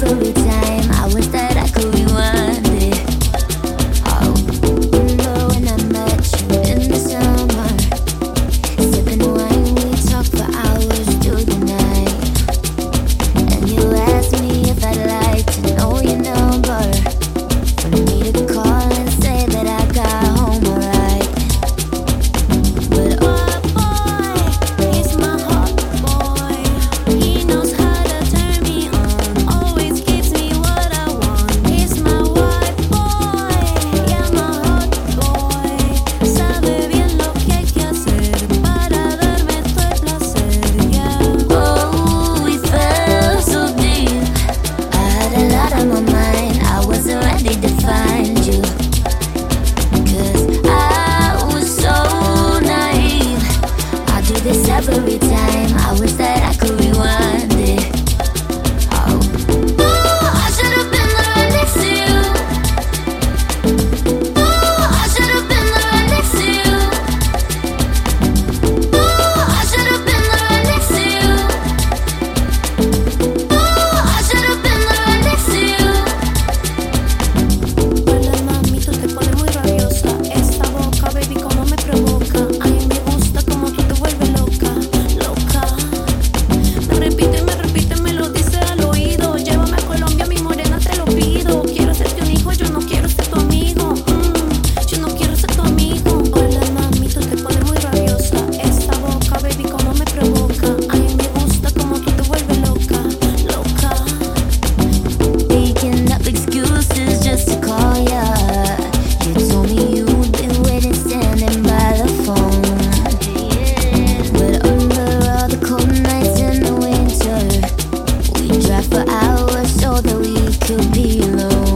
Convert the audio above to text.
absolute every time. I wish that I could. to be alone.